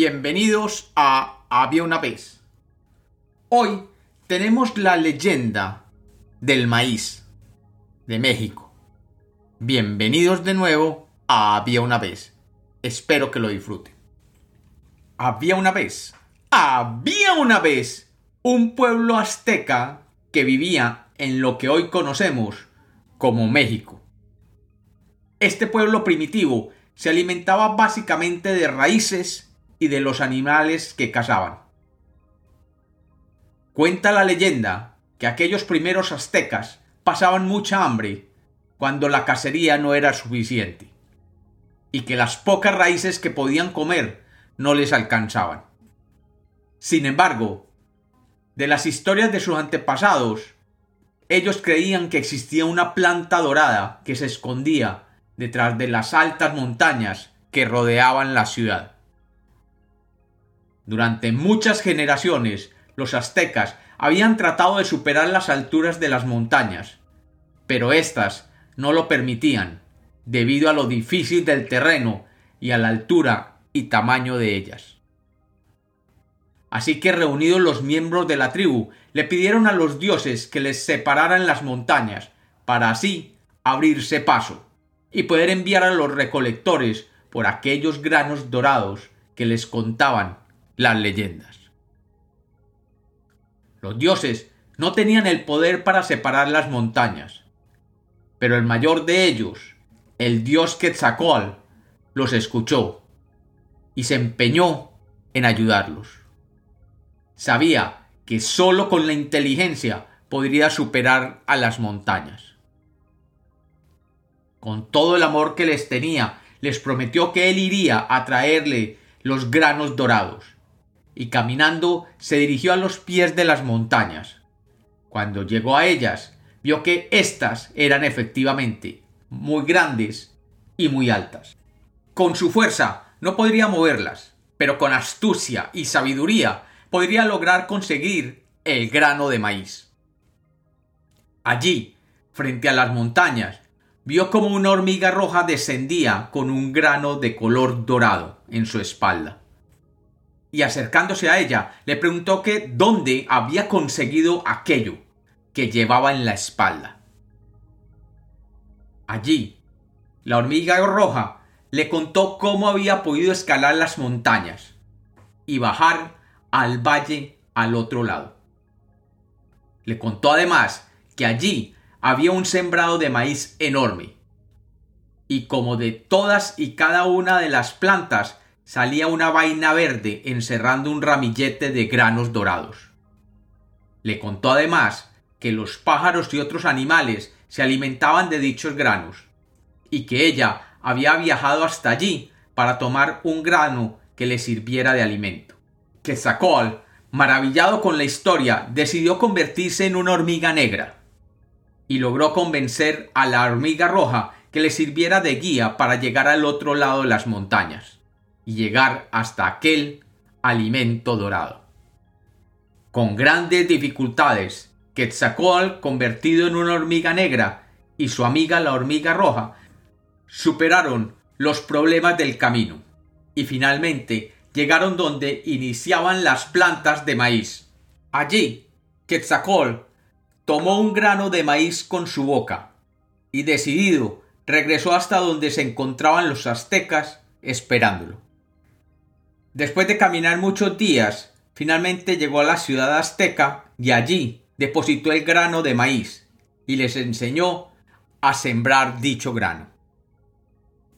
Bienvenidos a Había una vez. Hoy tenemos la leyenda del maíz de México. Bienvenidos de nuevo a Había una vez. Espero que lo disfruten. Había una vez. Había una vez un pueblo azteca que vivía en lo que hoy conocemos como México. Este pueblo primitivo se alimentaba básicamente de raíces y de los animales que cazaban. Cuenta la leyenda que aquellos primeros aztecas pasaban mucha hambre cuando la cacería no era suficiente y que las pocas raíces que podían comer no les alcanzaban. Sin embargo, de las historias de sus antepasados, ellos creían que existía una planta dorada que se escondía detrás de las altas montañas que rodeaban la ciudad. Durante muchas generaciones, los aztecas habían tratado de superar las alturas de las montañas, pero éstas no lo permitían, debido a lo difícil del terreno y a la altura y tamaño de ellas. Así que reunidos los miembros de la tribu, le pidieron a los dioses que les separaran las montañas, para así abrirse paso, y poder enviar a los recolectores por aquellos granos dorados que les contaban las leyendas. Los dioses no tenían el poder para separar las montañas, pero el mayor de ellos, el dios Quetzalcoatl, los escuchó y se empeñó en ayudarlos. Sabía que sólo con la inteligencia podría superar a las montañas. Con todo el amor que les tenía, les prometió que él iría a traerle los granos dorados y caminando se dirigió a los pies de las montañas. Cuando llegó a ellas, vio que éstas eran efectivamente muy grandes y muy altas. Con su fuerza no podría moverlas, pero con astucia y sabiduría podría lograr conseguir el grano de maíz. Allí, frente a las montañas, vio como una hormiga roja descendía con un grano de color dorado en su espalda y acercándose a ella, le preguntó que dónde había conseguido aquello que llevaba en la espalda. Allí, la hormiga roja le contó cómo había podido escalar las montañas y bajar al valle al otro lado. Le contó además que allí había un sembrado de maíz enorme, y como de todas y cada una de las plantas salía una vaina verde encerrando un ramillete de granos dorados. Le contó además que los pájaros y otros animales se alimentaban de dichos granos, y que ella había viajado hasta allí para tomar un grano que le sirviera de alimento. Quetzalcoatl, maravillado con la historia, decidió convertirse en una hormiga negra, y logró convencer a la hormiga roja que le sirviera de guía para llegar al otro lado de las montañas llegar hasta aquel alimento dorado. Con grandes dificultades, Quetzalcoatl, convertido en una hormiga negra, y su amiga la hormiga roja, superaron los problemas del camino y finalmente llegaron donde iniciaban las plantas de maíz. Allí, Quetzalcoatl tomó un grano de maíz con su boca y decidido regresó hasta donde se encontraban los aztecas esperándolo. Después de caminar muchos días, finalmente llegó a la ciudad azteca y allí depositó el grano de maíz y les enseñó a sembrar dicho grano.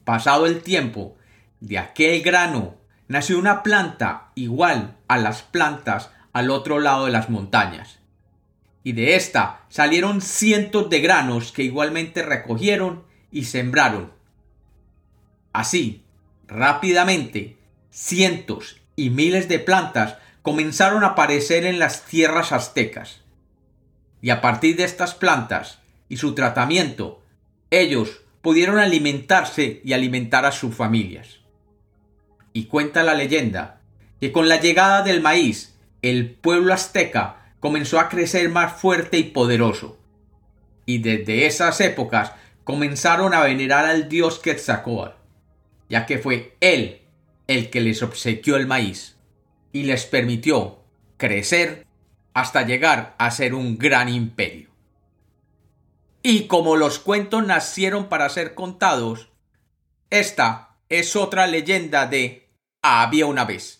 Pasado el tiempo, de aquel grano nació una planta igual a las plantas al otro lado de las montañas. Y de ésta salieron cientos de granos que igualmente recogieron y sembraron. Así, rápidamente, cientos y miles de plantas comenzaron a aparecer en las tierras aztecas. Y a partir de estas plantas y su tratamiento, ellos pudieron alimentarse y alimentar a sus familias. Y cuenta la leyenda que con la llegada del maíz, el pueblo azteca comenzó a crecer más fuerte y poderoso. Y desde esas épocas comenzaron a venerar al dios Quetzalcóatl, ya que fue él el que les obsequió el maíz y les permitió crecer hasta llegar a ser un gran imperio. Y como los cuentos nacieron para ser contados, esta es otra leyenda de Había una vez.